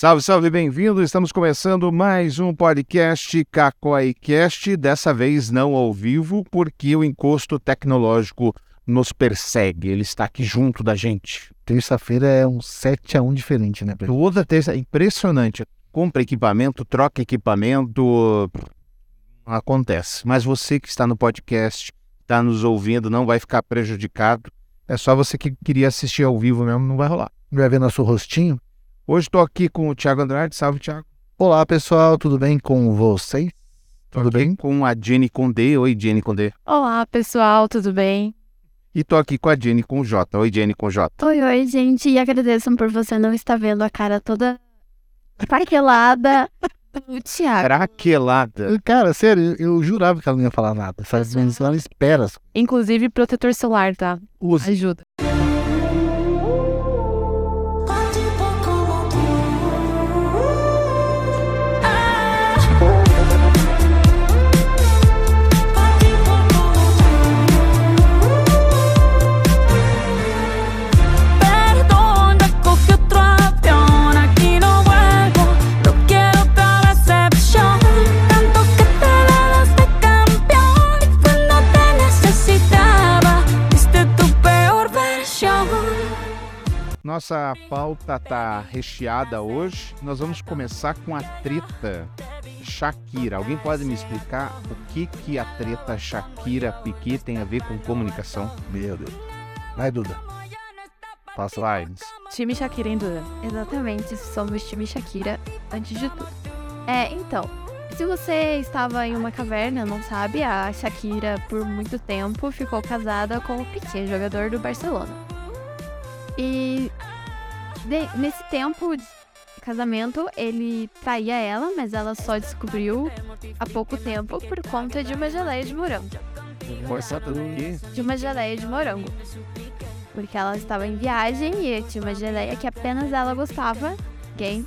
Salve, salve, bem-vindo. Estamos começando mais um podcast CacoiCast, dessa vez não ao vivo, porque o encosto tecnológico nos persegue. Ele está aqui junto da gente. Terça-feira é um 7 a 1 diferente, né, Pedro? Toda terça, impressionante. Compra equipamento, troca equipamento, acontece. Mas você que está no podcast, está nos ouvindo, não vai ficar prejudicado. É só você que queria assistir ao vivo mesmo, não vai rolar. Vai ver nosso rostinho? Hoje estou aqui com o Thiago Andrade. Salve, Thiago. Olá, pessoal, tudo bem com vocês? Tô tudo bem? Com a Jenny Condé. Oi, Jenny Condé. Olá, pessoal, tudo bem? E tô aqui com a Jenny com J. Oi, Jenny com J. Oi, oi, gente. E agradeço por você não estar vendo a cara toda craquelada do Thiago. Craquelada. Cara, sério, eu, eu jurava que ela não ia falar nada. Faz menos ela espera. Inclusive protetor solar, tá? Use. Ajuda. Nossa pauta tá recheada hoje. Nós vamos começar com a treta Shakira. Alguém pode me explicar o que que a treta Shakira Piquet tem a ver com comunicação? Meu Deus. Vai, Duda. Passa lá, Time Shakira, em dúvida. Exatamente, somos time Shakira antes de tudo. É, então, se você estava em uma caverna, não sabe, a Shakira, por muito tempo, ficou casada com o Piquet, jogador do Barcelona. E de- nesse tempo de casamento, ele traía ela, mas ela só descobriu há pouco tempo por conta de uma geleia de morango. Do quê? De uma geleia de morango. Porque ela estava em viagem e tinha uma geleia que apenas ela gostava. Quem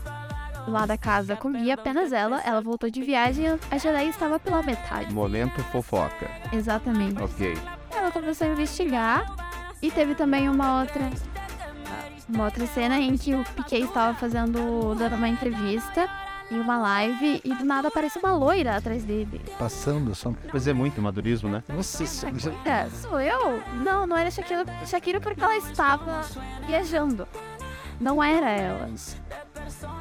lá da casa comia apenas ela. Ela voltou de viagem e a geleia estava pela metade. Momento fofoca. Exatamente. Ok. Ela começou a investigar e teve também uma outra uma outra cena em que o Piquet estava fazendo dando uma entrevista em uma live e do nada aparece uma loira atrás dele. Passando só. Mas é muito madurismo, né? Nossa, isso- É, sou eu? Não, não era Shakira, Shakira porque ela estava viajando. Não era ela.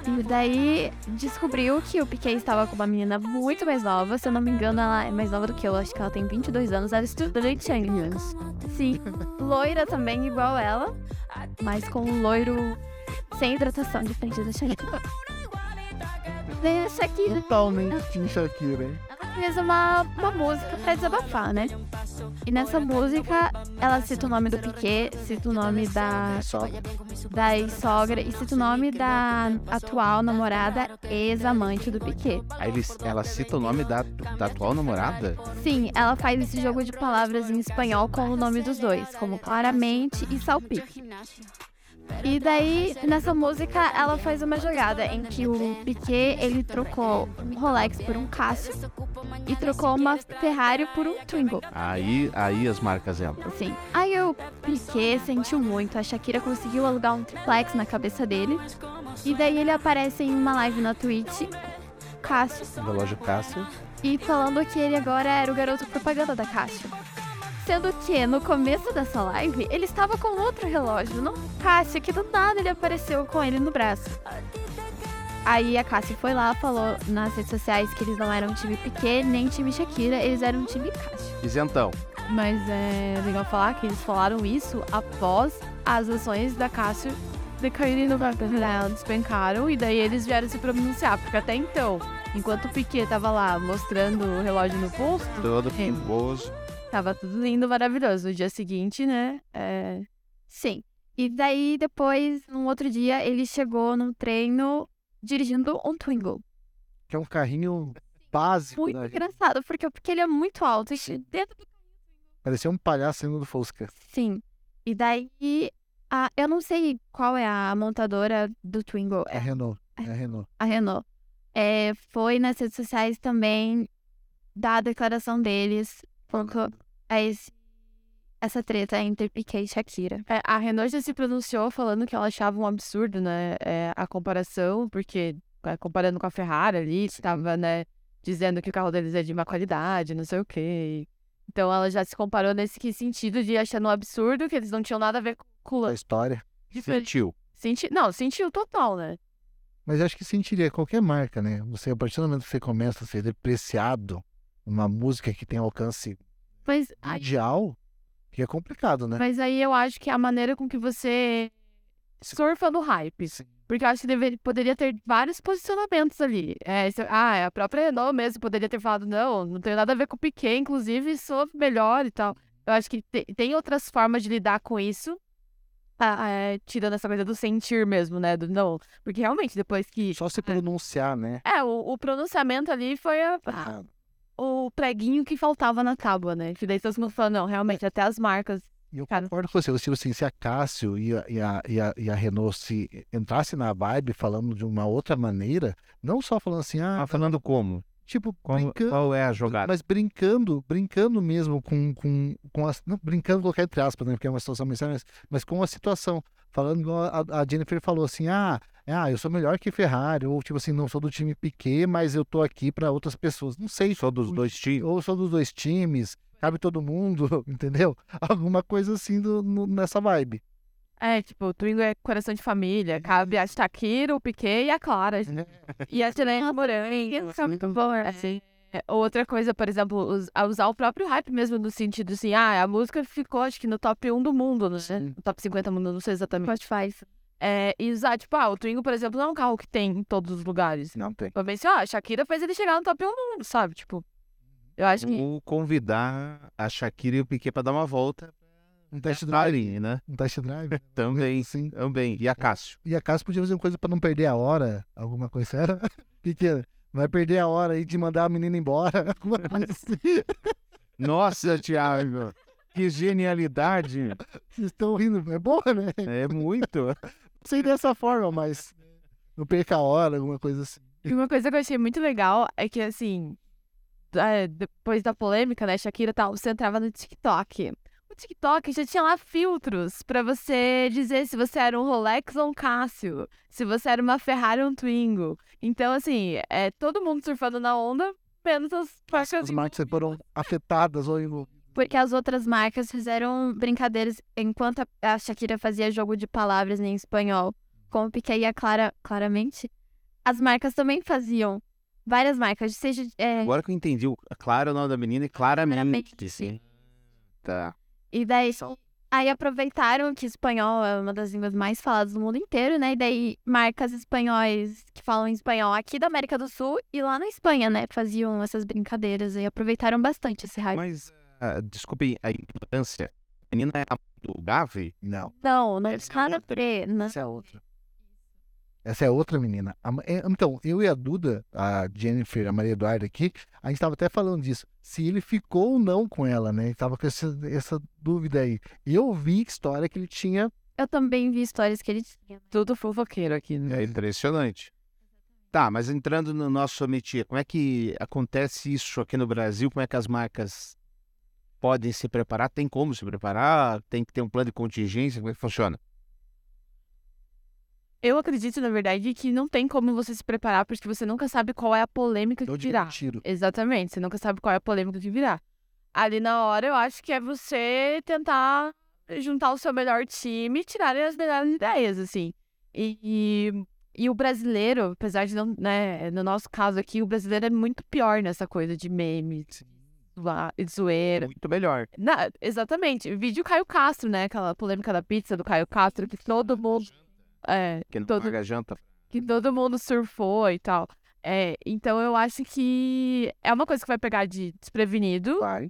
E daí descobriu que o Piquet estava com uma menina muito mais nova. Se eu não me engano, ela é mais nova do que eu. Acho que ela tem 22 anos. Ela estuda durante anos. Sim. Loira também, igual ela. Mas com um loiro sem hidratação, diferente da Shakira. Daí a Shakira Totalmente Shakira, hein? fez uma, uma música pra desabafar, né? E nessa música, ela cita o nome do Piquet, cita o nome da, da ex-sogra e cita o nome da atual namorada, ex-amante do Piquet. Aí eles, ela cita o nome da, da atual namorada? Sim, ela faz esse jogo de palavras em espanhol com o nome dos dois, como claramente e salpique. E daí, nessa música, ela faz uma jogada em que o Piquet, ele trocou um Rolex por um Casio e trocou uma Ferrari por um Twingo. Aí, aí as marcas entram. Sim. Aí o Piquet sentiu muito. A Shakira conseguiu alugar um triplex na cabeça dele. E daí ele aparece em uma live na Twitch, Cássio, Relógio Cássio. e falando que ele agora era o garoto propaganda da Cássio. Sendo que no começo dessa live ele estava com outro relógio, não Cássio, que do nada ele apareceu com ele no braço. Aí a Cássio foi lá, falou nas redes sociais que eles não eram time Piquet nem time Shakira, eles eram time Cássio. Isentão. Mas é legal falar que eles falaram isso após as ações da Cássio decaírem no papel. Elas despencaram e daí eles vieram se pronunciar. Porque até então, enquanto o Piquet tava lá mostrando o relógio no posto, Todo É. pimboso. Tava tudo lindo, maravilhoso. No dia seguinte, né? É... Sim. E daí, depois, num outro dia, ele chegou num treino dirigindo um Twingo. Que é um carrinho básico. Muito né? engraçado, porque, porque ele é muito alto. E dentro do Parecia um palhaço saindo do Fusca. Sim. E daí, a, eu não sei qual é a montadora do Twingo, É a é Renault. É a Renault. a Renault. É, foi nas redes sociais também dar a declaração deles quanto a esse essa treta entre Piquet e Shakira. É, a Renault já se pronunciou falando que ela achava um absurdo, né, é, a comparação, porque é, comparando com a Ferrari ali, estava, né, dizendo que o carro deles é de má qualidade, não sei o quê. Então ela já se comparou nesse que sentido de achando um absurdo, que eles não tinham nada a ver com A história. Sentiu. Senti... Não, sentiu total, né? Mas eu acho que sentiria qualquer marca, né? Você, a partir do momento que você começa a ser depreciado numa música que tem alcance Mas, mundial, que é complicado, né? Mas aí eu acho que é a maneira com que você surfa no hype. Sim. Porque eu acho que deveria, poderia ter vários posicionamentos ali. É, ah, a própria Renault mesmo poderia ter falado, não, não tem nada a ver com o Piquet, inclusive sou melhor e tal. Eu acho que te- tem outras formas de lidar com isso, ah, é, tirando essa coisa do sentir mesmo, né? Do não. Porque realmente, depois que. Só se pronunciar, né? É, o, o pronunciamento ali foi a- Ah, o preguinho que faltava na tábua, né? Que daí todo mundo não, realmente, até as marcas. E eu Cara. concordo com você. Tipo assim, se a Cássio e a, e, a, e, a, e a Renault se entrasse na vibe falando de uma outra maneira, não só falando assim, ah, Tá falando como? tipo, Qual, brincando, qual é a jogada? mas brincando, brincando mesmo com, com, com as, não, brincando colocar entre aspas, né, porque é uma situação mais séria, mas, mas com a situação, falando igual a, a Jennifer falou assim, ah, ah, eu sou melhor que Ferrari, ou tipo assim, não sou do time Piquet, mas eu tô aqui para outras pessoas, não sei, Só dos dois times. ou sou dos dois times, cabe todo mundo, entendeu? Alguma coisa assim do- no- nessa vibe. É, tipo, o Twingo é coração de família, cabe a Shakira, o Piquet e a Clara. E a Selena Morango. isso é muito bom. né? Assim, é, outra coisa, por exemplo, us- a usar o próprio hype mesmo, no sentido assim, ah, a música ficou, acho que no top 1 do mundo, né? No top 50 do mundo, não sei exatamente. Spotify. É, e usar, tipo, ah, o Twingo, por exemplo, não é um carro que tem em todos os lugares. Não tem. Pra ver se, ó, a Shakira fez ele chegar no top 1 do mundo, sabe? Tipo, eu acho que. Ou convidar a Shakira e o Piquet pra dar uma volta Um test pra drive. né? Um test drive. Também. Sim. Também. E a Cássio? E a Cássio podia fazer uma coisa pra não perder a hora, alguma coisa era. Pequena. Vai perder a hora aí de mandar a menina embora. alguma coisa assim. Nossa, Thiago. Que genialidade. Vocês estão rindo. É boa, né? É muito. Sei dessa forma, mas não perca a hora, alguma coisa assim. E uma coisa que eu achei muito legal é que, assim, é, depois da polêmica, né, Shakira tal, você entrava no TikTok. O TikTok já tinha lá filtros pra você dizer se você era um Rolex ou um Casio, se você era uma Ferrari ou um Twingo. Então, assim, é todo mundo surfando na onda, menos as marcas. As marcas foram afetadas ou envolvidas. Porque as outras marcas fizeram brincadeiras enquanto a- a Shakira fazia jogo de palavras em espanhol com o Piquet e a Clara, claramente. As marcas também faziam. Várias marcas, seja. é, Agora que eu entendi, o- Clara é o nome da menina e claramente. Claramente. Sim. Tá. E daí, aí aproveitaram que espanhol é uma das línguas mais faladas do mundo inteiro, né? E daí marcas espanhóis que falam espanhol aqui da América do Sul e lá na Espanha, né? Faziam essas brincadeiras e aproveitaram bastante esse hype. Mas, ah, desculpe a ignorância. A menina é a do Gavi? Não, Não, não é está na pre, né? essa é outra. Essa é outra menina. É, Então, eu e a Duda, a Jennifer, a Maria Eduarda aqui, a gente estava até falando disso. Se ele ficou ou não com ela, né? Tava com essa, essa dúvida aí. E eu vi história que ele tinha. Eu também vi histórias que ele tinha. Tudo fofoqueiro aqui, né? É impressionante. Tá, mas entrando no nosso métier, como é que acontece isso aqui no Brasil? Como é que as marcas podem se preparar? Tem como se preparar? Tem que ter um plano de contingência? Como é que funciona? Eu acredito, na verdade, que não tem como você se preparar, porque você nunca sabe qual é a polêmica que virá. tiro. Exatamente, você nunca sabe qual é a polêmica que virá. Ali na hora, eu acho que é você tentar juntar o seu melhor time e tirar as melhores ideias, assim. E, e, e o brasileiro, apesar de não, né, no nosso caso aqui, o brasileiro é muito pior nessa coisa de memes, zoa- zoeira. Muito melhor. Na- exatamente. Vídeo Caio Castro, né? Aquela polêmica da pizza do Caio Castro, que todo mundo. É, Que não Todo- paga janta. que todo mundo surfou e tal. É, então eu acho que é uma coisa que vai pegar de desprevenido, Vai.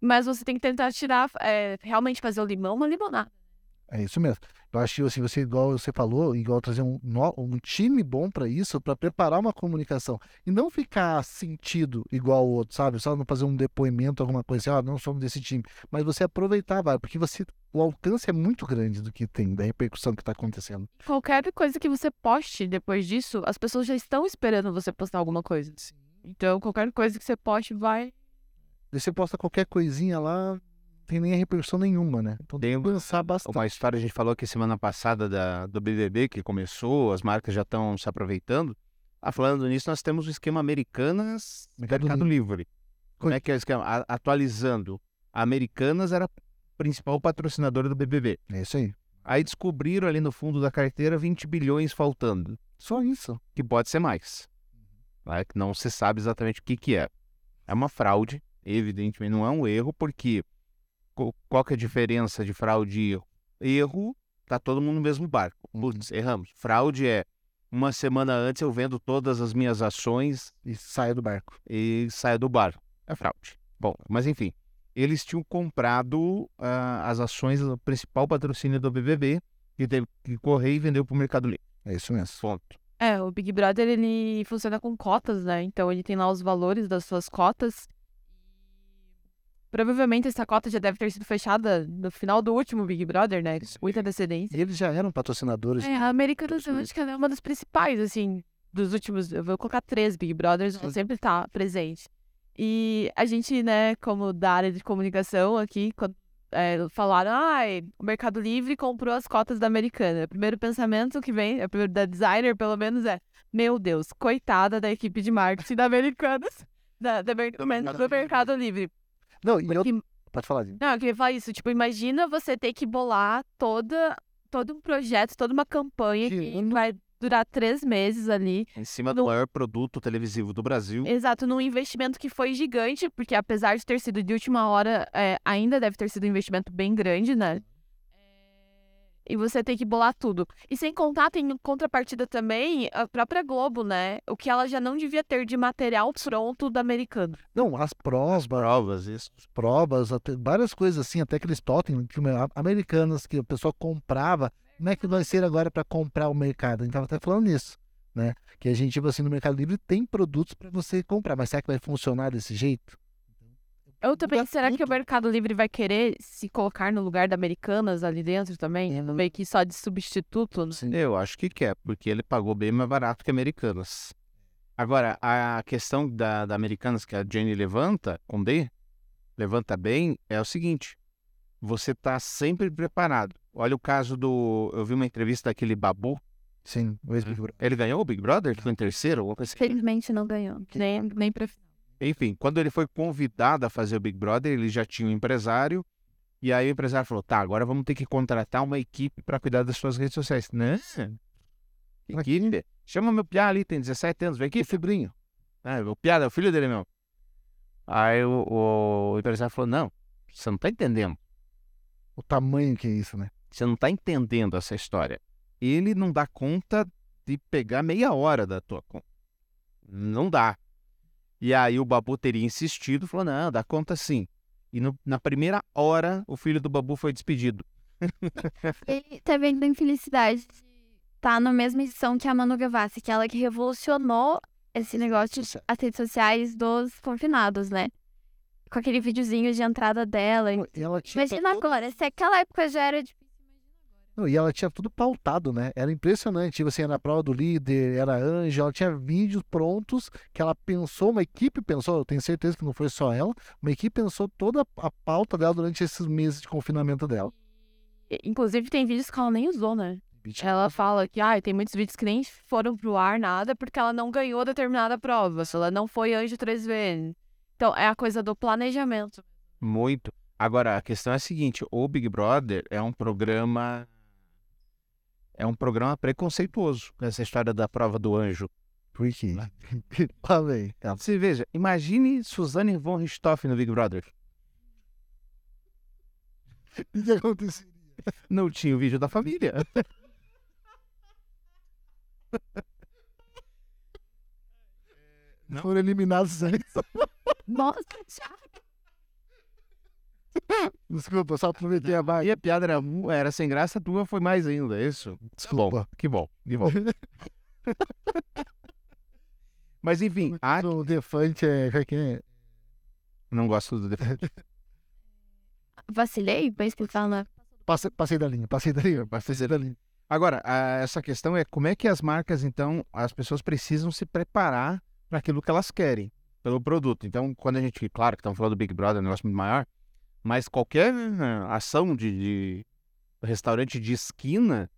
mas você tem que tentar tirar, é, realmente fazer o limão uma limonada. É isso mesmo. Eu acho que assim, você, igual você falou, igual trazer um, um time bom para isso, para preparar uma comunicação. E não ficar sentido igual o outro, sabe? Só não fazer um depoimento, alguma coisa assim, ah, não somos desse time. Mas você aproveitar, vai, porque você. O alcance é muito grande do que tem, da repercussão que está acontecendo. Qualquer coisa que você poste depois disso, as pessoas já estão esperando você postar alguma coisa. Então qualquer coisa que você poste vai. Você posta qualquer coisinha lá, tem nem repercussão nenhuma, né? Então tem Tem que pensar bastante. Uma história a gente falou aqui semana passada da, do BBB que começou, as marcas já estão se aproveitando. Ah, falando nisso, nós temos o esquema Americanas Mercado Mercado, Livre. Como é que é o esquema? A- atualizando, a Americanas era a principal patrocinadora do BBB. É isso aí. Aí descobriram ali no fundo da carteira 20 bilhões faltando, Só isso. que pode ser mais. Né? Que não se sabe exatamente o que, que é. É uma fraude, evidentemente não é um erro, porque qual que é a diferença de fraude e erro? Erro, tá todo mundo no mesmo barco. Putz, erramos. Fraude é uma semana antes eu vendo todas as minhas ações E saia do barco. e saio do bar. É fraude. Bom, mas enfim, eles tinham comprado ah, as ações do principal patrocínio do BBB, que teve que correr e vendeu para o Mercado Livre. É isso mesmo. Ponto. É, o Big Brother, ele funciona com cotas, né? Então ele tem lá os valores das suas cotas. Provavelmente essa cota já deve ter sido fechada no final do último Big Brother, né? Muita antecedência. Eles já eram patrocinadores. É, a acho que ela é uma das principais, assim, dos últimos. Eu vou colocar três Big Brothers, ela sempre tá presente. E a gente, né, como da área de comunicação aqui, quando é, falaram, ai, o Mercado Livre comprou as cotas da Americana. O primeiro pensamento que vem, é primeiro da designer, pelo menos, é: meu Deus, coitada da equipe de marketing da Americanas, da, da, Mer- do Mercado Livre. Não, e eu... Porque Pode falar, Dini. não, eu queria falar isso. Tipo, imagina você ter que bolar toda, todo um projeto, toda uma campanha que ano. vai durar três meses ali. Em cima do No- maior produto televisivo do Brasil. Exato, num investimento que foi gigante, porque apesar de ter sido de última hora, é, ainda deve ter sido um investimento bem grande, né? E você tem que bolar tudo. E sem contar, tem contrapartida também a própria Globo, né? O que ela já não devia ter de material pronto do americano. Não, as provas, Provas, isso. provas, até, várias coisas assim, até aqueles totem americanas que o pessoal comprava. Como é que vai ser agora para comprar o mercado? A gente tava até falando nisso, né? Que a gente, tipo assim, no Mercado Livre tem produtos para você comprar, mas será que vai funcionar desse jeito? Eu também, será que o tudo. Mercado Livre vai querer se colocar no lugar da Americanas ali dentro também? Meio que só de substituto, né? Eu acho que quer, porque ele pagou bem mais barato que Americanas. Agora, a questão da, da Americanas que a Jenny levanta, com D, levanta bem, é o seguinte: você tá sempre preparado. Olha o caso do. Eu vi uma entrevista daquele Babu. Sim, o ex-Big Brother. Ele ganhou o Big Brother? Ele foi em terceiro? assim. Felizmente não ganhou. Nem, nem pra... Enfim, quando ele foi convidado a fazer o Big Brother, ele já tinha um empresário. E aí o empresário falou: tá, agora vamos ter que contratar uma equipe para cuidar das suas redes sociais. Né? Equipe? Chama meu piá ali, tem 17 anos, vem aqui, fibrinho. Ah, o piá é o filho dele mesmo. Aí o, o empresário falou: não, você não tá entendendo. O tamanho que é isso, né? Você não tá entendendo essa história. Ele não dá conta de pegar meia hora da tua conta. Não dá. E aí o Babu teria insistido, falou: não, dá conta sim. E no- na primeira hora, o filho do Babu foi despedido. Ele teve ainda a infelicidade de estar na mesma edição que a Manu Gavassi, que é ela que revolucionou esse negócio de as redes sociais dos confinados, né? Com aquele videozinho de entrada dela. Ela Imagina agora, se aquela época já era difícil. Não, e ela tinha tudo pautado, né? Era impressionante. Tipo assim, era a prova do líder, era a Anja, ela tinha vídeos prontos que ela pensou, uma equipe pensou, eu tenho certeza que não foi só ela, uma equipe pensou toda a pauta dela durante esses meses de confinamento dela. Inclusive, tem vídeos que ela nem usou, né? Ela fala que ah, tem muitos vídeos que nem foram pro ar nada porque ela não ganhou determinada prova. Se ela não foi anjo três vezes. Então, é a coisa do planejamento. Muito. Agora, a questão é a seguinte: o Big Brother é um programa. É um programa preconceituoso, com essa história da prova do anjo. Por quê? Vem. Ela- Você veja, imagine Suzane von Richthofen no Big Brother. O que aconteceria? Não tinha o vídeo da família. Não. Foram eliminados antes. Nossa, Thiago. Desculpa, só aproveitei a barra. Aí a piada era, era sem graça, a tua foi mais ainda, é isso? Bom, que bom, que bom. Mas enfim, a... O Defante é. é que é? não gosto do defeito. Vacilei? Pra explicar na. Passei, passei da linha, passei da linha, passei da linha. Agora, a- essa questão é como é que as marcas, então, as pessoas precisam se preparar para aquilo que elas querem, pelo produto. Então, quando a gente, claro que estamos falando do Big Brother, é um negócio muito maior, Mas qualquer eh, ação de, de restaurante de esquina,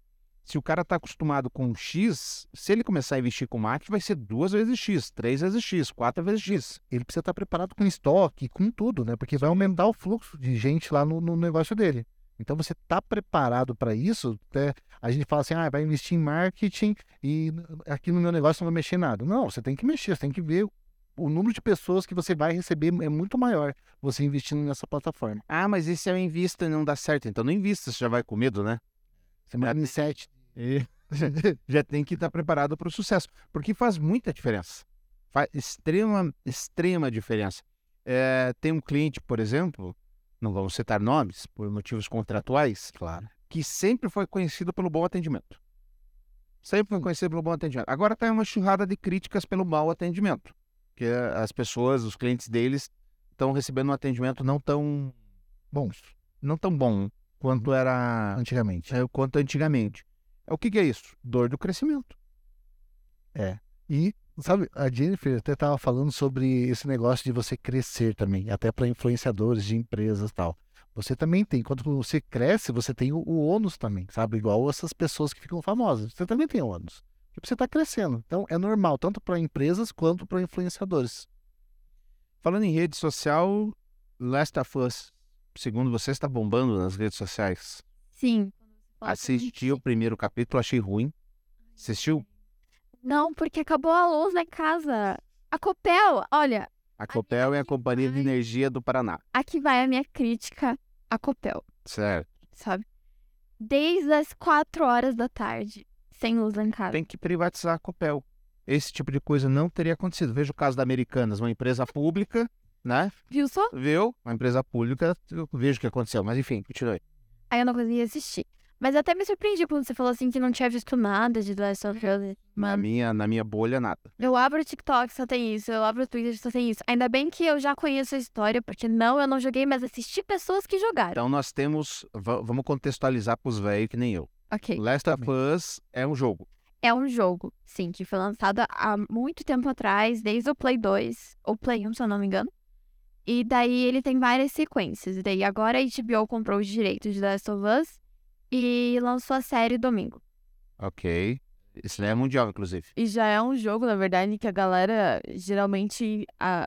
se o cara tá acostumado com X, se ele começar a investir com marketing, vai ser duas vezes X, três vezes X, quatro vezes X. Ele precisa estar preparado com estoque, com tudo, né? Porque vai aumentar o fluxo de gente lá no, no negócio dele. Então você está preparado para isso? A gente fala assim, ah, vai investir em marketing e aqui no meu negócio não vai mexer nada. Não, você tem que mexer, você tem que ver o número de pessoas que você vai receber é muito maior você investindo nessa plataforma. Ah, mas e se eu invisto e não dá certo? Então não invista, você já vai com medo, né? Você manda em sete. E já tem que estar preparado para o sucesso, porque faz muita diferença. Faz extrema, extrema diferença. É, tem um cliente, por exemplo, não vamos citar nomes por motivos contratuais, Claro. que sempre foi conhecido pelo bom atendimento. Sempre foi conhecido pelo bom atendimento. Agora está uma churrada de críticas pelo mau atendimento, que as pessoas, os clientes deles, estão recebendo um atendimento não tão Bons, não tão bom quanto era antigamente. é, quanto antigamente. É, O que, que é isso? Dor do crescimento. E, sabe, a Jennifer até estava falando sobre esse negócio de você crescer também, até para influenciadores de empresas e tal. Você também tem, quando você cresce, você tem o, o ônus também, sabe? Igual essas pessoas que ficam famosas. Você também tem ônus. Você está crescendo. Então, é normal, tanto para empresas quanto para influenciadores. Falando em rede social, Last of Us, segundo você, está bombando nas redes sociais. Sim. Assisti o primeiro capítulo, achei ruim. Assistiu? Não, porque acabou a luz lá em casa. A Copel, olha, A Copel é a Companhia de Ai. Energia do Paraná. aqui vai a minha crítica à Copel, Certo. sabe? Desde as 4 horas da tarde, sem luz em casa. Tem que privatizar a Copel. Esse tipo de coisa não teria acontecido. Veja o caso da Americanas, uma empresa pública, né? Viu só? Viu? Uma empresa pública, eu vejo o que aconteceu. Mas enfim, continue. Aí eu não conseguia assistir. Mas até me surpreendi quando você falou assim que não tinha visto nada de The Last of Us. Na minha, na minha bolha, nada. eu abro o TikTok, só tem isso. Eu abro o Twitter, só tem isso. Ainda bem que eu já conheço a história, porque não, eu não joguei, mas assisti pessoas que jogaram. Então nós temos. va- Vamos contextualizar pros velhos que nem eu. Ok. Last of Us é um jogo. É um jogo, sim, que foi lançado há muito tempo atrás, desde o Play 2, ou Play 1, se eu não me engano. E daí ele tem várias sequências. E daí agora a HBO comprou os direitos de Last of Us e lançou a série domingo. Ok. Isso é mundial, inclusive. E já é um jogo, na verdade, que a galera geralmente, a,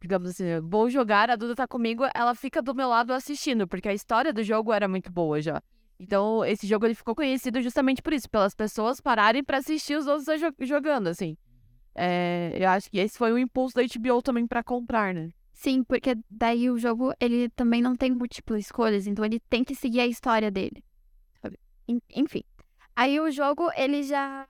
digamos assim, vou jogar, a Duda tá comigo, ela fica do meu lado assistindo, porque a história do jogo era muito boa já. Então, esse jogo ele ficou conhecido justamente por isso, pelas pessoas pararem pra assistir os outros jo- jogando, assim. É, eu acho que esse foi o impulso da HBO também pra comprar, né? Sim, porque daí o jogo ele também não tem múltiplas escolhas, então ele tem que seguir a história dele. Enfim. Aí o jogo ele já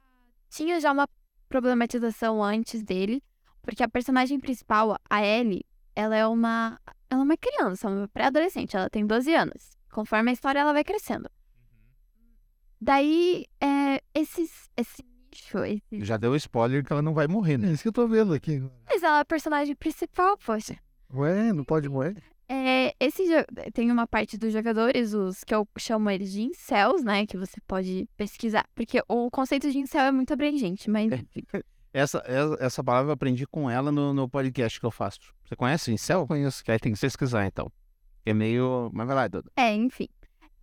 tinha já uma problematização antes dele, porque a personagem principal, a Ellie, ela é uma ela é uma criança, uma pré-adolescente, ela tem 12 anos. Conforme a história ela vai crescendo. Daí é, esses esse nicho, esse... Já deu spoiler que ela não vai morrer, É né? isso que eu tô vendo aqui. mas ela é a personagem principal, poxa. Ué, não pode morrer? É, esse tem uma parte dos jogadores, os que eu chamo eles de incels, né? Que você pode pesquisar. Porque o conceito de incel é muito abrangente, mas Essa, essa, essa palavra eu aprendi com ela no, no podcast que eu faço. Você conhece o Incel? Conheço. Que aí tem que pesquisar, então. É meio... Mas vai lá, Duda. é, enfim.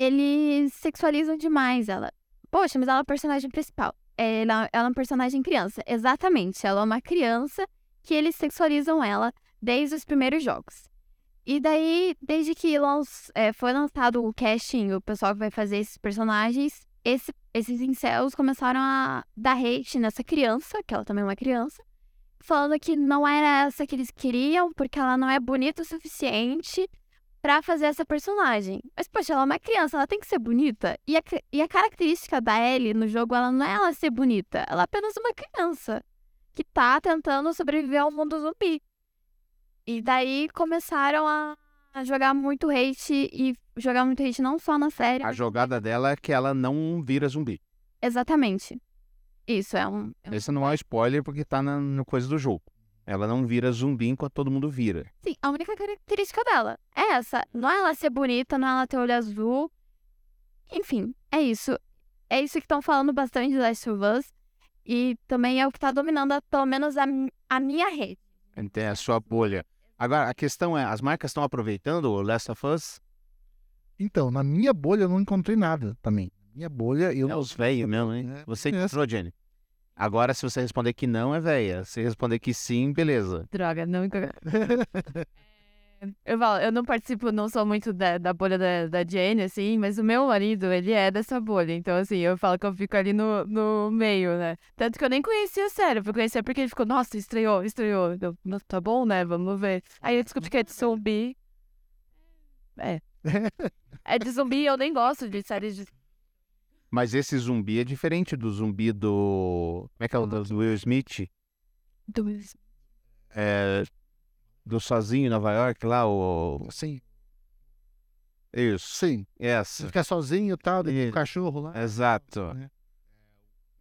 Eles sexualizam demais ela. Poxa, mas ela é a personagem principal. Ela, ela é uma personagem criança. Exatamente, ela é uma criança que eles sexualizam ela desde os primeiros jogos. E daí, desde que é, foi lançado o casting, o pessoal que vai fazer esses personagens, esse- esses incels começaram a dar hate nessa criança, que ela também é uma criança, falando que não era essa que eles queriam, porque ela não é bonita o suficiente pra fazer essa personagem. Mas, poxa, ela é uma criança, ela tem que ser bonita. E a, e a característica da Ellie no jogo, ela não é ela ser bonita, ela é apenas uma criança que tá tentando sobreviver ao mundo zumbi. E daí começaram a a jogar muito hate e jogar muito hate não só na série. A mas- jogada dela é que ela não vira zumbi. Exatamente. Isso é um. é um- Esse não é um spoiler porque tá na, no coisa do jogo. Ela não vira zumbi enquanto todo mundo vira. Sim, a única característica dela é essa. Não é ela ser bonita, não é ela ter olho azul. Enfim, é isso. É isso que estão falando bastante de Last of Us. E também é o que tá dominando, a- pelo menos, a, a minha rede. Então, é a sua bolha. Agora, a questão é, as marcas estão aproveitando o Last of Us? Então, na minha bolha eu não encontrei nada também. Minha bolha eu É os velhos mesmo, hein? É, Você encontrou, Jenny. Agora, se você responder que não, é velha. Se responder que sim, beleza. Droga, não. Eu falo, eu não participo, não sou muito da, da bolha da, da Jane, assim, mas o meu marido, ele é dessa bolha. Então, assim, eu falo que eu fico ali no, no meio, né? Tanto que eu nem conhecia a série, eu fui conhecer porque ele ficou, nossa, estreou, estreou. Eu, "Não, tá bom, né? Vamos ver. Aí eu descobri que é de zumbi. É. É de zumbi, eu nem gosto de séries de. Mas esse zumbi é diferente do zumbi do. Como é que é o do Will Smith? dos- É. Do Sozinho em Nova York lá, o. Sim, Isso. sim. Você Essa. fica sozinho e tal, tem Isso. um cachorro lá. Exato.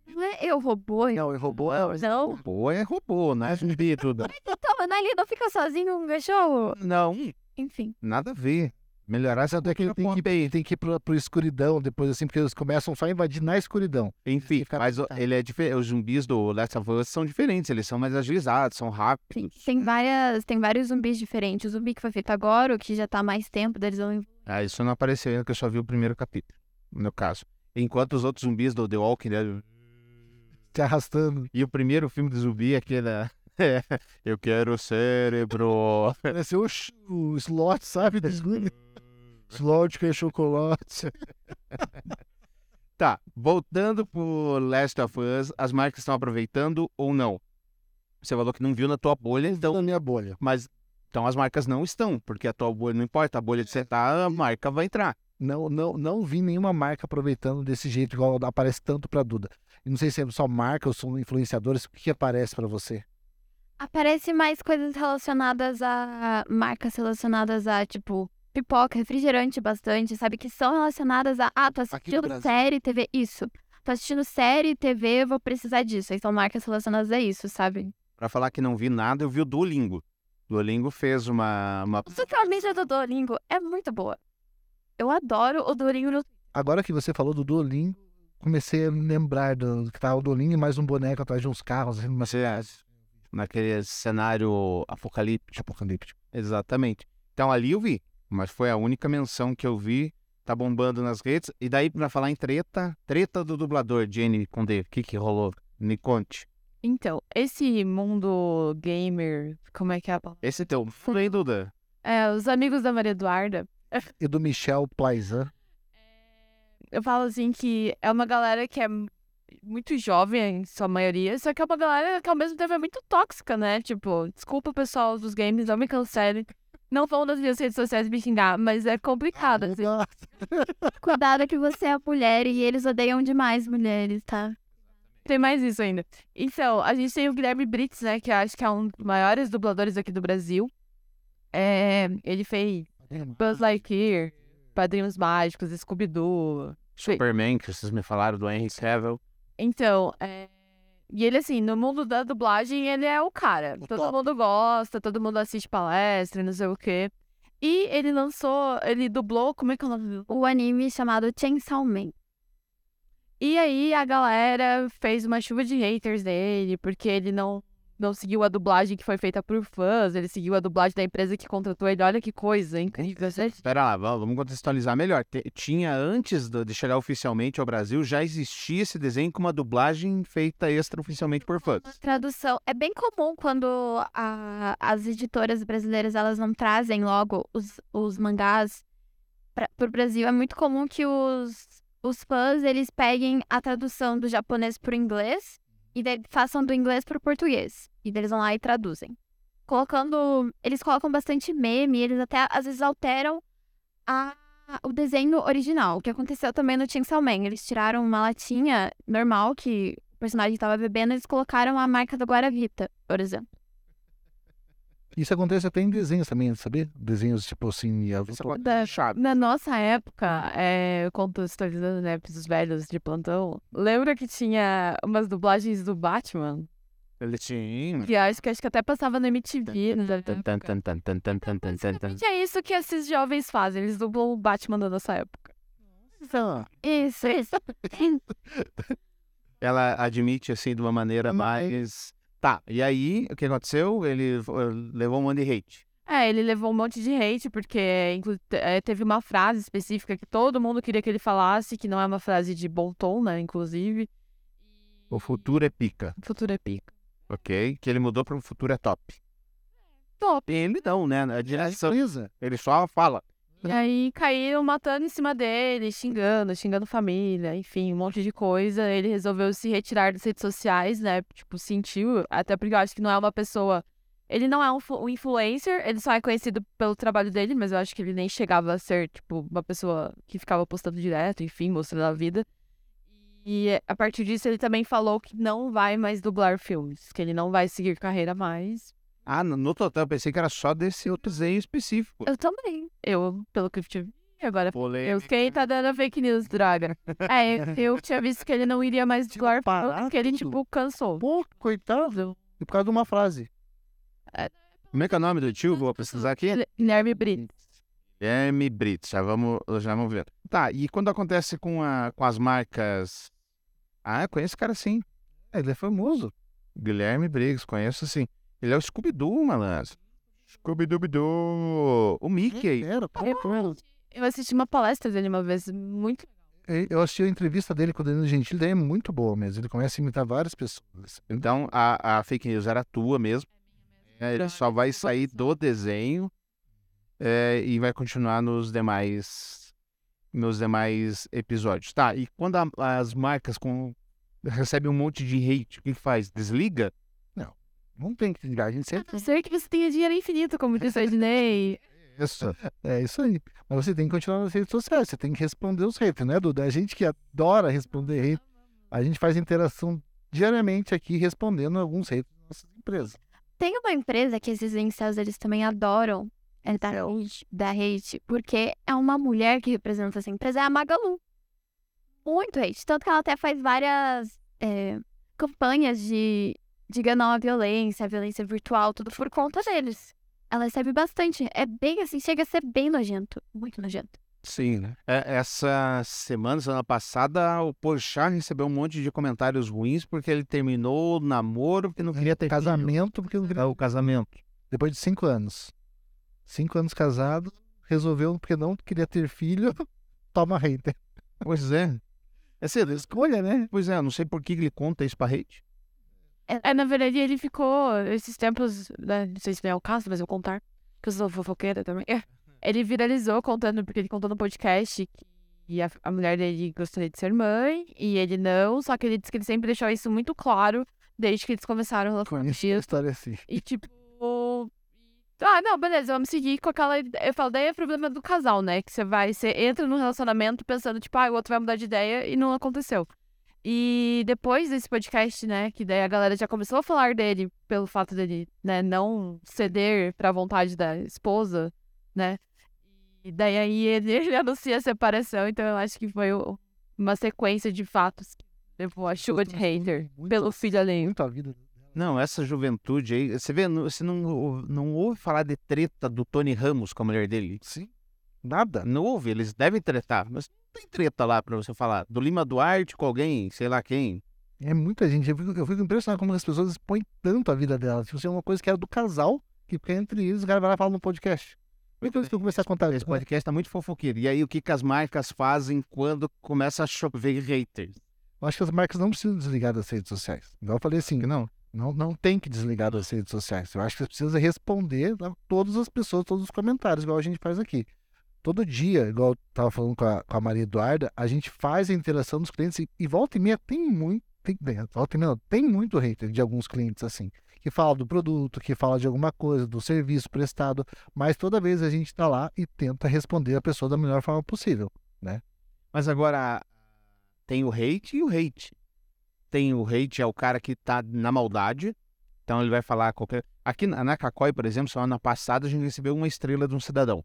Não é eu robô. Não, e robô é. Não. Robô é robô, não é zumbi tudo. Então, mas ali não fica sozinho um cachorro. Não, Enfim. nada a ver. Melhorar essa Tanto é que ele tem que, ele tem que ir pro, pro escuridão depois, assim, porque eles começam só a invadir na escuridão. Enfim, Fica- mas o- ele é diferente. Os zumbis do Last of Us são diferentes, eles são mais agilizados, são rápidos. Tem, tem várias, tem vários zumbis diferentes. O zumbi que foi feito agora, o que já tá há mais tempo, deles vão Ah, isso não apareceu ainda, que eu só vi o primeiro capítulo, no meu caso. Enquanto os outros zumbis do The Walking Dead. Se arrastando. E o primeiro filme de zumbi é aquele. É, eu quero cérebro. Parece o, o slot, sabe? Slot que é chocolate. Tá, voltando pro Last of Us, as marcas estão aproveitando ou não? Você falou que não viu na tua bolha, então. na minha bolha. Mas. Então as marcas não estão, porque a tua bolha não importa, a bolha de você tá, a marca vai entrar. Não, não, não vi nenhuma marca aproveitando desse jeito, igual aparece tanto pra Duda. E não sei se é só marca ou são influenciadores. O que, que aparece pra você? Aparece mais coisas relacionadas a marcas relacionadas a, tipo, pipoca, refrigerante bastante, sabe? Que são relacionadas a, ah, tô assistindo série, TV, isso. Tô assistindo série, TV, vou precisar disso. Aí são marcas relacionadas a isso, sabe? Pra falar que não vi nada, eu vi o Duolingo. Duolingo fez uma. uma... A media do Duolingo é muito boa. Eu adoro o Duolingo no Agora que você falou do Duolingo, comecei a lembrar do que tá o Duolingo e mais um boneco atrás de uns carros. assim, Você é naquele cenário apocalíptico. apocalíptico. Exatamente. Então ali eu vi, mas foi a única menção que eu vi. Tá bombando nas redes. E daí, pra falar em treta, treta do dublador, Jenny com D, o que que rolou? Me conte. Então, esse mundo gamer, como é que é a palavra? Esse teu falei, Duda. É, os amigos da Maria Eduarda, E do Michel Plaizan. eu falo assim que é uma galera que é muito jovem, em sua maioria, só que é uma galera que ao mesmo tempo é muito tóxica, né? Tipo, desculpa pessoal dos games, não me cancelem. Não vão nas minhas redes sociais me xingar, mas é complicado, assim. Cuidado que você é mulher e eles odeiam demais mulheres, tá? Tem mais isso ainda. Então, a gente tem o Guilherme Brits, né? Que eu acho que é um dos maiores dubladores aqui do Brasil. É, ele fez Buzz Lightyear, Padrinhos Mágicos, Scooby-Doo. Superman, que vocês me falaram do Henry Cavill. Então, é... E ele, assim, no mundo da dublagem, ele é o cara. O todo top. mundo gosta, todo mundo assiste palestra, e não sei o quê. E ele lançou, ele dublou, como é que é o nome? do- O anime chamado Chainsaw Man. E aí a galera fez uma chuva de haters dele, porque ele não, não seguiu a dublagem que foi feita por fãs, ele seguiu a dublagem da empresa que contratou ele. Olha que coisa incrível. Espera lá, vamos contextualizar melhor. Tinha, antes de chegar oficialmente ao Brasil, já existia esse desenho com uma dublagem feita extraoficialmente por fãs. Tradução. É bem comum quando a- as editoras brasileiras elas não trazem logo os, os mangás para o Brasil. É muito comum que os, os fãs eles peguem a tradução do japonês para o inglês e daí façam do inglês para o português. E eles vão lá e traduzem. Colocando. Eles colocam bastante meme, eles até às vezes alteram a, o desenho original. O que aconteceu também no Chainsaw Man. Eles tiraram uma latinha normal que o personagem estava bebendo, eles colocaram a marca do Guaravita, por exemplo. Isso acontece até em desenhos também, sabia? Desenhos tipo assim. Da-. Na nossa época, é, contextualizando, né, pros velhos de plantão, lembra que tinha umas dublagens do Batman? Ele tinha. Que acho que, acho que até passava no MTV. Basicamente é isso que esses jovens fazem, eles dublam o Batman da nossa época. Isso, isso. Ela admite assim de uma maneira mais. Tá, e aí o que aconteceu? Ele eh, levou um monte de hate. É, ele levou um monte de hate, porque é, teve uma frase específica que todo mundo queria que ele falasse, que não é uma frase de bom tom, né, inclusive. O futuro é pica, Futuro é pica. Ok? Que ele mudou para o futuro é top. Top. Ele não, né? A direção. Ele só fala. E aí caíram matando em cima dele, xingando, xingando família, enfim, um monte de coisa. Ele resolveu se retirar das redes sociais, né? Tipo, sentiu, até porque eu acho que não é uma pessoa. Ele não é um, um influencer, ele só é conhecido pelo trabalho dele, mas eu acho que ele nem chegava a ser, tipo, uma pessoa que ficava postando direto, enfim, mostrando a vida. E a partir disso ele também falou que não vai mais dublar filmes, que ele não vai seguir carreira mais. Ah, no, total, eu pensei que era só desse outro desenho específico. Eu também. Eu, pelo que eu tive. Agora Polêmica. Eu fiquei tá dando fake news, droga. É, eu, eu tinha visto que ele não iria mais dublar filmes, que ele, tipo, cansou. Pô, coitado. E por causa de uma frase. Como é que é o nome do tio? Vou pesquisar aqui. Guilherme Brito. Guilherme Brito, já vamos, já vamos ver. Tá, e quando acontece com, a, com as marcas. Ah, eu conheço esse cara sim. É, ele é famoso. Guilherme Briggs, conheço sim. Ele é o Scooby-Doo, malandro. Scooby-Doo. O Mickey. Era. Eu assisti uma palestra dele uma vez, muito E- Eu assisti a entrevista dele com o Danilo Gentili, daí é muito boa mesmo. Ele começa a imitar várias pessoas. Então a, a fake news era tua mesmo. É, ele só vai sair do desenho é, e vai continuar nos demais nos demais episódios. Tá, e quando a- as marcas com, recebem um monte de hate, o que, faz? Desliga? Não tem que ligar, a gente A sempre. não ser que você tenha dinheiro infinito, como disse a Ednei. Isso. É isso aí. Mas você tem que continuar nas redes sociais, você tem que responder os haters, né, Duda? A gente que adora responder hate, a gente faz interação diariamente aqui respondendo alguns haters das nossas empresas. Tem uma empresa que esses incels, eles também adoram é, dar hate, dar hate, porque é uma mulher que representa essa empresa, é a Magalu. Muito hate. Tanto que ela até faz várias é, campanhas de, de não a violência, a violência virtual, tudo por conta deles. Ela recebe bastante. É bem assim, chega a ser bem nojento. Muito nojento. Sim, né? É, essa semana, semana passada, o Porchat recebeu um monte de comentários ruins porque ele terminou o namoro porque não queria ter filho. Casamento, porque não É, queria... o casamento. depois de cinco anos. Cinco anos casado, resolveu porque não queria ter filho, toma hater. Pois é. É cedo. Escolha, né? Pois é, não sei por que ele conta isso pra hate. É, na verdade, ele ficou esses tempos, né, não sei se não é o caso, mas eu vou contar, que eu sou fofoqueira também. É. Ele viralizou contando, porque ele contou no podcast que a, a mulher dele gostaria de ser mãe, e ele não, só que ele disse que ele sempre deixou isso muito claro desde que eles começaram a Conheço a relacionamento. história assim. E tipo. Ah, não, beleza, vamos seguir com aquela. Eu falo, daí é problema do casal, né? Que você vai, você entra no relacionamento pensando, tipo, ah, o outro vai mudar de ideia e não aconteceu. E depois desse podcast, né, que daí a galera já começou a falar dele pelo fato dele, né, não ceder pra vontade da esposa, né? E daí aí ele, ele anuncia a separação, então eu acho que foi o- uma sequência de fatos que levou a chuva de hater pelo filho alheio. Muito a vida. Não, essa juventude aí. Você vê, você não, não ouve falar de treta do Tony Ramos com a mulher dele? Sim. Nada. Não ouve, eles devem tretar, mas não tem treta lá pra você falar. Do Lima Duarte com alguém, sei lá quem. É muita gente. Eu fico, eu fico impressionado como as pessoas expõem tanto a vida delas. Tipo, assim, é uma coisa que era do casal, que fica entre eles, o cara vai lá e fala no podcast. Depois que eu comecei a contar Esse isso. podcast tá muito fofoqueiro. E aí, o que, que as marcas fazem quando começa a chover haters? Eu acho que as marcas não precisam desligar das redes sociais. Igual eu falei assim, não, não, não tem que desligar das redes sociais. Eu acho que você precisa responder a todas as pessoas, todos os comentários, igual a gente faz aqui. Todo dia, igual eu tava falando com a, com a Maria Eduarda, a gente faz a interação dos clientes e, e volta e meia tem muito. Tem, tem- volta e meia, tem muito hater de alguns clientes assim, que fala do produto, que fala de alguma coisa, do serviço prestado, mas toda vez a gente tá lá e tenta responder a pessoa da melhor forma possível. Mas agora, tem o hate e o hate. Tem o hate, é o cara que tá na maldade. Então ele vai falar qualquer. Aqui na, na Cacói, por exemplo, semana passada a gente recebeu uma estrela de um cidadão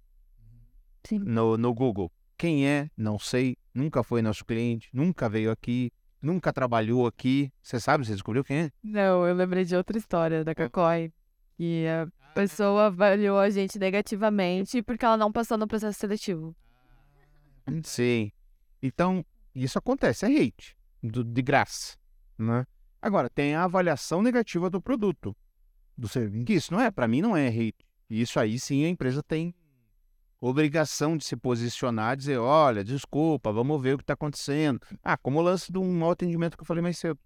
Sim. no, no Google. Quem é? Não sei. Nunca foi nosso cliente. Nunca veio aqui. Nunca trabalhou aqui. Você sabe? Você descobriu quem é? Não, eu lembrei de outra história da Cacói. Que a pessoa avaliou a gente negativamente porque ela não passou no processo seletivo. Sim. Então, isso acontece, é hate, do- de graça, né? Agora, tem a avaliação negativa do produto, Do serviço. que isso não é, para mim não é hate. Isso aí sim a empresa tem obrigação de se posicionar, dizer, olha, desculpa, vamos ver o que está acontecendo. Ah, como o lance de um mau atendimento que eu falei mais cedo.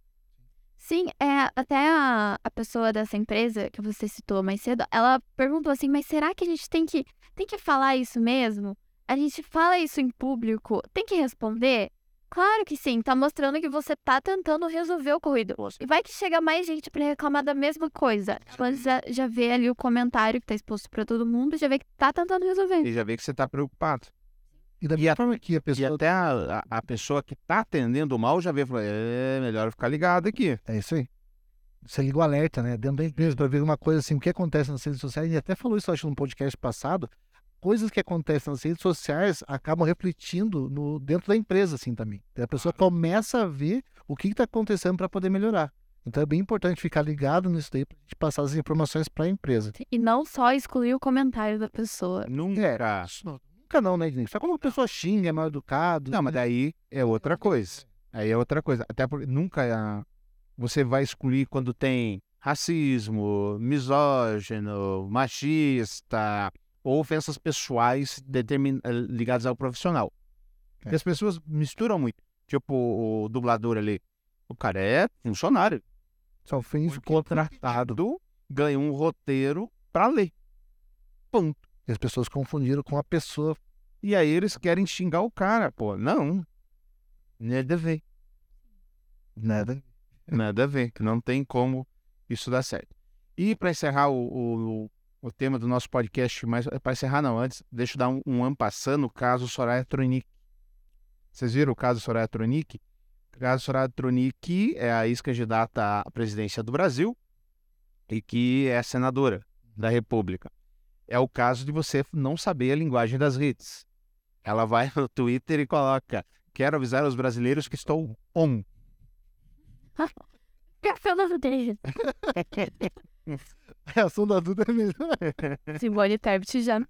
Sim, é, até a, a pessoa dessa empresa que você citou mais cedo, ela perguntou assim, mas será que a gente tem que, tem que falar isso mesmo? A gente fala isso em público, tem que responder? Claro que sim, tá mostrando que você tá tentando resolver o ocorrido. E vai que chega mais gente pra reclamar da mesma coisa. Ela já, já vê ali o comentário que tá exposto pra todo mundo, já vê que tá tentando resolver. E já vê que você está preocupado. E da E mesma a- forma que a E pessoa. até a, a, a pessoa que está atendendo mal já vê e fala, é melhor ficar ligado aqui. É isso aí. Você liga o alerta, né? Dentro da empresa, para ver uma coisa assim, o que acontece nas redes sociais. E até falou isso, acho, num podcast passado. Coisas que acontecem nas redes sociais acabam refletindo no, dentro da empresa, assim, também. A pessoa começa a ver o que está acontecendo para poder melhorar. Então é bem importante ficar ligado nisso daí para gente passar as informações para a empresa. E não só excluir o comentário da pessoa. Nunca. Não- Nunca não, né? Só quando a pessoa xinga, é mal educado. Não, mas daí é outra coisa. Aí é outra coisa. Até porque nunca ah, você vai excluir quando tem racismo, misógino, machista ou ofensas pessoais determin... eh, ligadas ao profissional. É. E as pessoas misturam muito. Tipo o dublador ali. O cara é funcionário. Só fez Foi contratado, ganha um roteiro para ler. Ponto. E as pessoas confundiram com a pessoa. E aí eles querem xingar o cara, pô. Não. Nada a ver. Nada. Nada a ver. Não tem como isso dar certo. E para encerrar o, o, o tema do nosso podcast, mas para encerrar não, antes, deixa eu dar um, um ampassando no caso Soraya Tronic. Vocês viram o caso Soraya Tronic? O caso Soraya Tronic é a ex-candidata à presidência do Brasil e que é senadora da República. É o caso de você não saber a linguagem das redes. Ela vai no Twitter e coloca: Quero avisar os brasileiros que estou on. Fruteja. A reação da Duda é melhor. Simone Tebet já.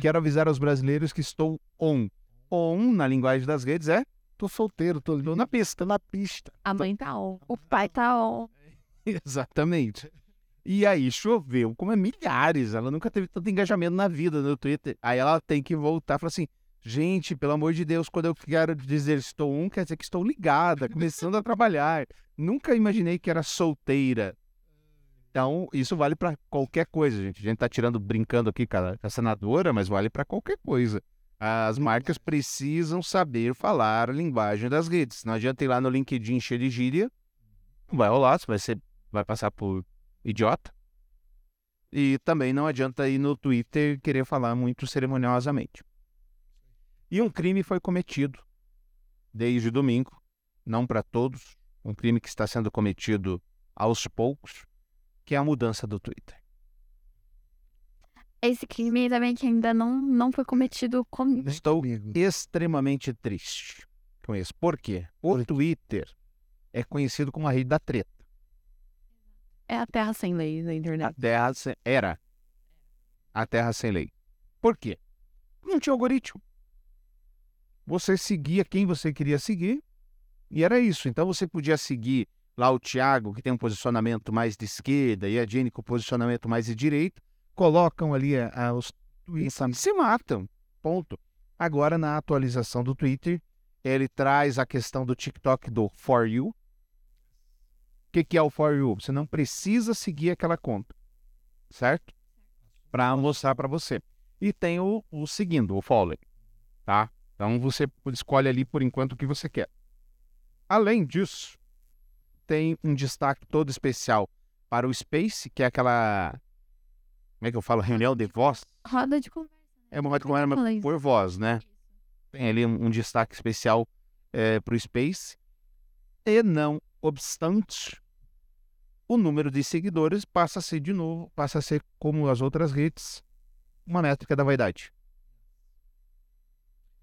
Quero avisar aos brasileiros que estou on. On, na linguagem das redes, é Tô solteiro, tô, tô na pista. na pista. A mãe tá on. O pai tá on. Exatamente. E aí choveu, como é milhares. Ela nunca teve tanto engajamento na vida no Twitter. Aí ela tem que voltar e falar assim: gente, pelo amor de Deus, quando eu quero dizer estou on, quer dizer que estou ligada, começando a trabalhar. Nunca imaginei que era solteira. Então, isso vale para qualquer coisa, gente. A gente tá tirando, brincando aqui com a, com a senadora, mas vale para qualquer coisa. As marcas precisam saber falar a linguagem das redes. Não adianta ir lá no LinkedIn cheio de gíria. Não vai rolar, você vai, ser, vai passar por idiota. E também não adianta ir no Twitter querer falar muito cerimoniosamente. E um crime foi cometido desde domingo, não para todos, um crime que está sendo cometido aos poucos, que é a mudança do Twitter. Esse crime também que ainda não, não foi cometido comigo. Estou Comigo. extremamente triste com isso. Por quê? O Por quê? Twitter é conhecido como a rede da treta. É a terra sem lei na A internet. terra sem... era a terra sem lei. Por quê? Não tinha algoritmo. Você seguia quem você queria seguir e era isso. Então você podia seguir lá o Thiago, que tem um posicionamento mais de esquerda, e a Jenny com posicionamento mais de direita, colocam ali a- a- os tweets e se matam. Ponto. Agora, na atualização do Twitter, ele traz a questão do TikTok do For You. O que, que é o For You? Você não precisa seguir aquela conta, certo? Para mostrar para você. E tem o, o seguindo, o following, tá? Então você escolhe ali por enquanto o que você quer. Além disso, tem um destaque todo especial para o Space, que é aquela. Como é que eu falo? Reunião de voz. Roda de conversa. É uma como era Falei. por voz, né? Tem ali um, um destaque especial para o Space. E não obstante, o número de seguidores passa a ser de novo, passa a ser como as outras redes, uma métrica da vaidade.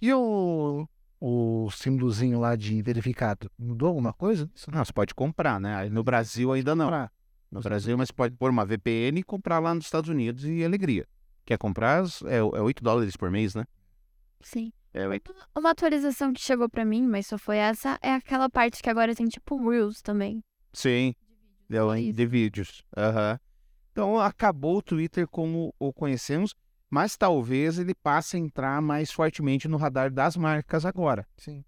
E o, o símbolozinho lá de verificado? Mudou alguma coisa? Isso Não, você pode comprar, né? Aí No Brasil ainda não. Pra- No Brasil, mas você pode pôr uma VPN e comprar lá nos Estados Unidos e alegria. Quer comprar? É, é 8 dólares por mês, né? Sim. É 8. Uma atualização que chegou pra mim, mas só foi essa, é aquela parte que agora tem tipo Reels também. Sim. Em- Isso. de vídeos. Aham. Então acabou o Twitter como o conhecemos, mas talvez ele passe a entrar mais fortemente no radar das marcas agora. Sim.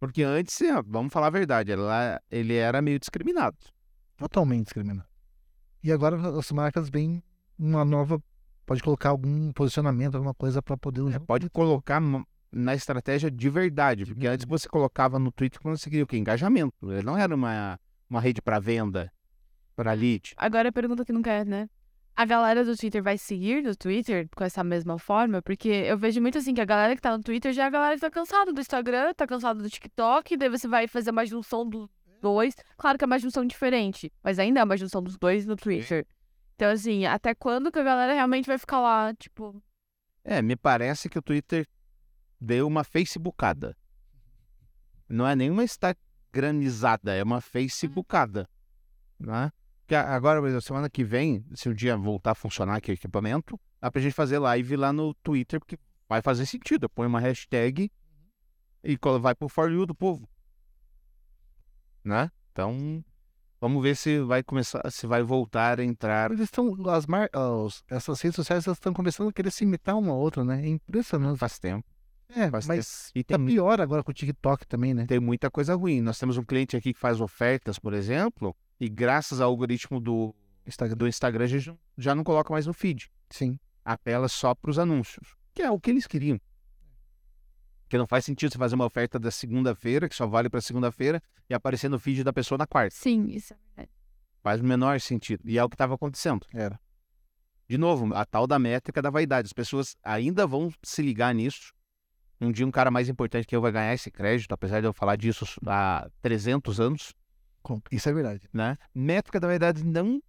Porque antes, é, vamos falar a verdade, ela- ele era meio discriminado. Totalmente discriminado. E agora as marcas vêm uma nova. Pode colocar algum posicionamento, alguma coisa para poder usar. Pode colocar na estratégia de verdade, porque antes você colocava no Twitter quando você queria o quê? Engajamento. Ele não era uma, uma rede para venda, para lead. Agora a pergunta que não quer, né? A galera do Twitter vai seguir no Twitter com essa mesma forma? Porque eu vejo muito assim que a galera que tá no Twitter já é a galera que tá cansada do Instagram, tá cansada do TikTok, daí você vai fazer uma junção dos dois. Claro que é uma junção diferente, mas ainda é uma junção dos dois no Twitter. Então, assim, até quando que a galera realmente vai ficar lá, tipo. É, me parece que o Twitter deu uma facebookada. Não é nenhuma instagramizada, é uma facebookada. Né? A- agora, exemplo, semana que vem, se um dia voltar a funcionar aqui o equipamento, dá pra gente fazer live lá no Twitter, porque vai fazer sentido. Põe uma hashtag e vai pro For You do povo. Né? Então, vamos ver se vai começar, se vai voltar a entrar. Eles estão. As mar... os- essas redes sociais estão começando a querer se imitar uma outra, né? É impressionante. Faz tempo. É, faz mas E tá tem pior agora com o TikTok também, né? tem muita coisa ruim. Nós temos um cliente aqui que faz ofertas, por exemplo, e graças ao algoritmo do, Instagram. do Instagram, a gente já não coloca mais no feed. Sim. Apela só para os anúncios, que é o que eles queriam. Porque não faz sentido você fazer uma oferta da segunda-feira, que só vale para segunda-feira, e aparecer no feed da pessoa na quarta. Sim, isso é verdade. Faz o menor sentido. E é o que estava acontecendo. Era. De novo, a tal da métrica da vaidade. As pessoas ainda vão se ligar nisso. Um dia um cara mais importante que eu vai ganhar esse crédito, apesar de eu falar disso há 300 anos. Com- Isso é verdade. né? Métrica da verdade não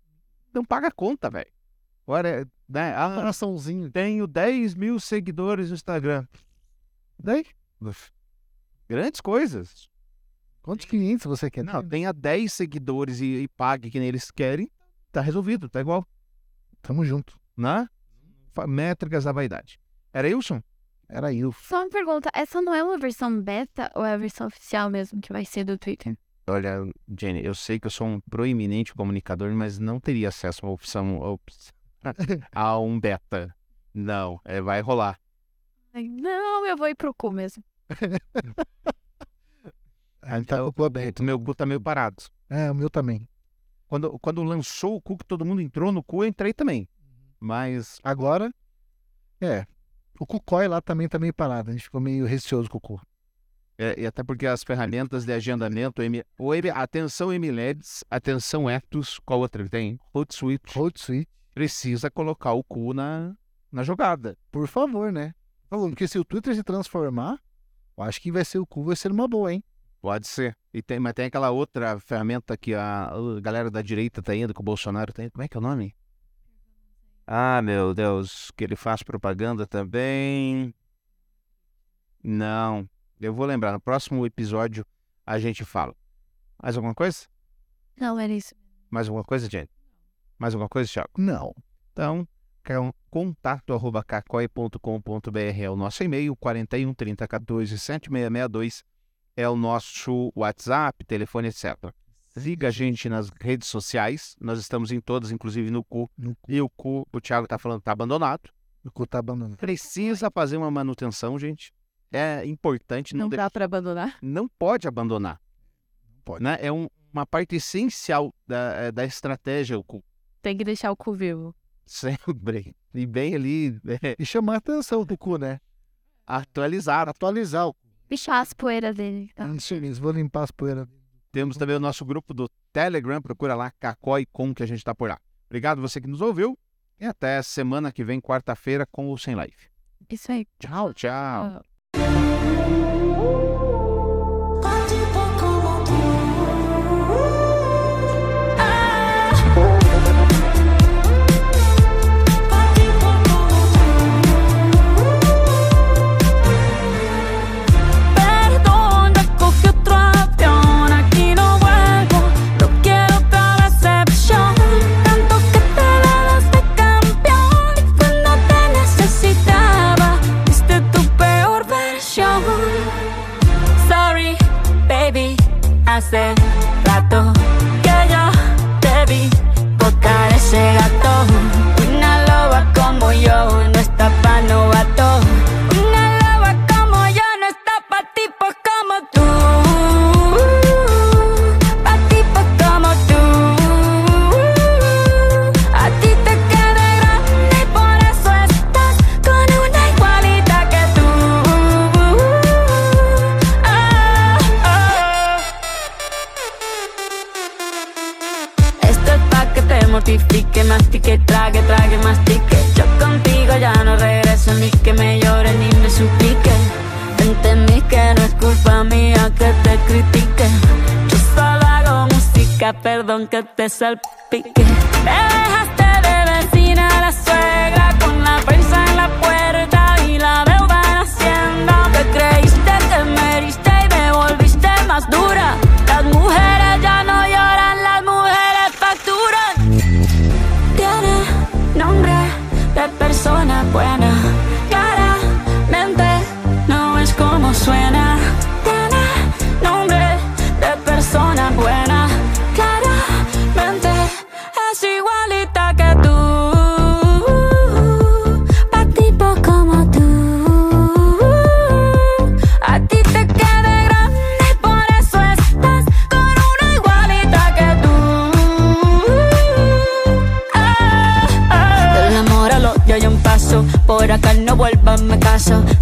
não paga conta, velho. Agora, né? Ah, Coraçãozinho. tenho 10 mil seguidores no Instagram. Daí? Grandes coisas. Quantos clientes você quer? Não, ter? tenha 10 seguidores e, e pague que nem eles querem, tá resolvido, tá igual, Tamo junto. né? Métricas da vaidade. Era Wilson? Era isso. Só uma pergunta, essa não é uma versão beta ou é a versão oficial mesmo que vai ser do Twitter? Olha, Jenny, eu sei que eu sou um proeminente comunicador, mas não teria acesso a uma opção op- a um beta. Não, é, vai rolar. Não, eu vou ir pro cu mesmo. A gente tá com o cu aberto. O meu cu tá meio parado. É, o meu também. Quando, quando lançou o cu, que todo mundo entrou no cu, eu entrei também. Mas Agora, é. O Cucói lá também tá meio parado. A gente ficou meio receoso com o cu. É, e até porque as ferramentas de agendamento, o M, o M, atenção MLabs, atenção Ectus, qual outra tem? Hootsuite, Hootsuite, precisa colocar o cu na, na jogada. por favor, né? Favor, Porque se o Twitter se transformar, eu acho que vai ser o cu, vai ser uma boa, hein? Pode ser. E tem, mas tem aquela outra ferramenta que a, a galera da direita tá indo, que o Bolsonaro tá indo. Como é que é o nome? Ah, meu Deus, que ele faz propaganda também. Não, eu vou lembrar. No próximo episódio a gente fala. Mais alguma coisa? Não, era isso. Mais alguma coisa, Jenny? Mais alguma coisa, Thiago? Não. Então, ca- contato arroba cacoi.com.br é o nosso e-mail, 41 30 14 7662 é o nosso WhatsApp, telefone, etc. Siga a gente nas redes sociais, nós estamos em todas, inclusive no cu. No cu. E o cu, o Thiago tá falando que tá abandonado. O cu tá abandonado. Precisa fazer uma manutenção, gente. É importante, não, Não dá pra abandonar. não pode abandonar. pode. Né? É um- uma parte essencial da, eh, da estratégia, o cu. Tem que deixar o cu vivo. Sempre. E bem ali, é, E chamar a atenção do cu, né? atualizado. Atualizar o cu. Bichar as poeiras dele. Tá? Isso mesmo, vou limpar as poeiras. Temos também o nosso grupo do Telegram, procura lá Cacói com que a gente está por lá. Obrigado você que nos ouviu e até semana que vem, quarta-feira, com o Sem Live. Isso aí. Tchau, tchau. Ah. Salpique. Me dejaste de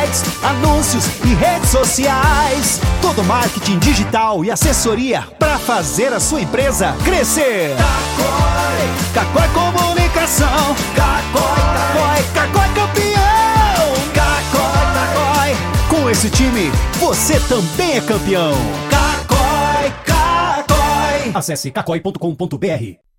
sites, anúncios e redes sociais. Todo marketing digital e assessoria para fazer a sua empresa crescer. Cacói, Cacói Comunicação. Cacói, Cacói, Cacói campeão. Cacói, Cacói. Com esse time, você também é campeão. Cacói, Cacói. Acesse cacói.com.br.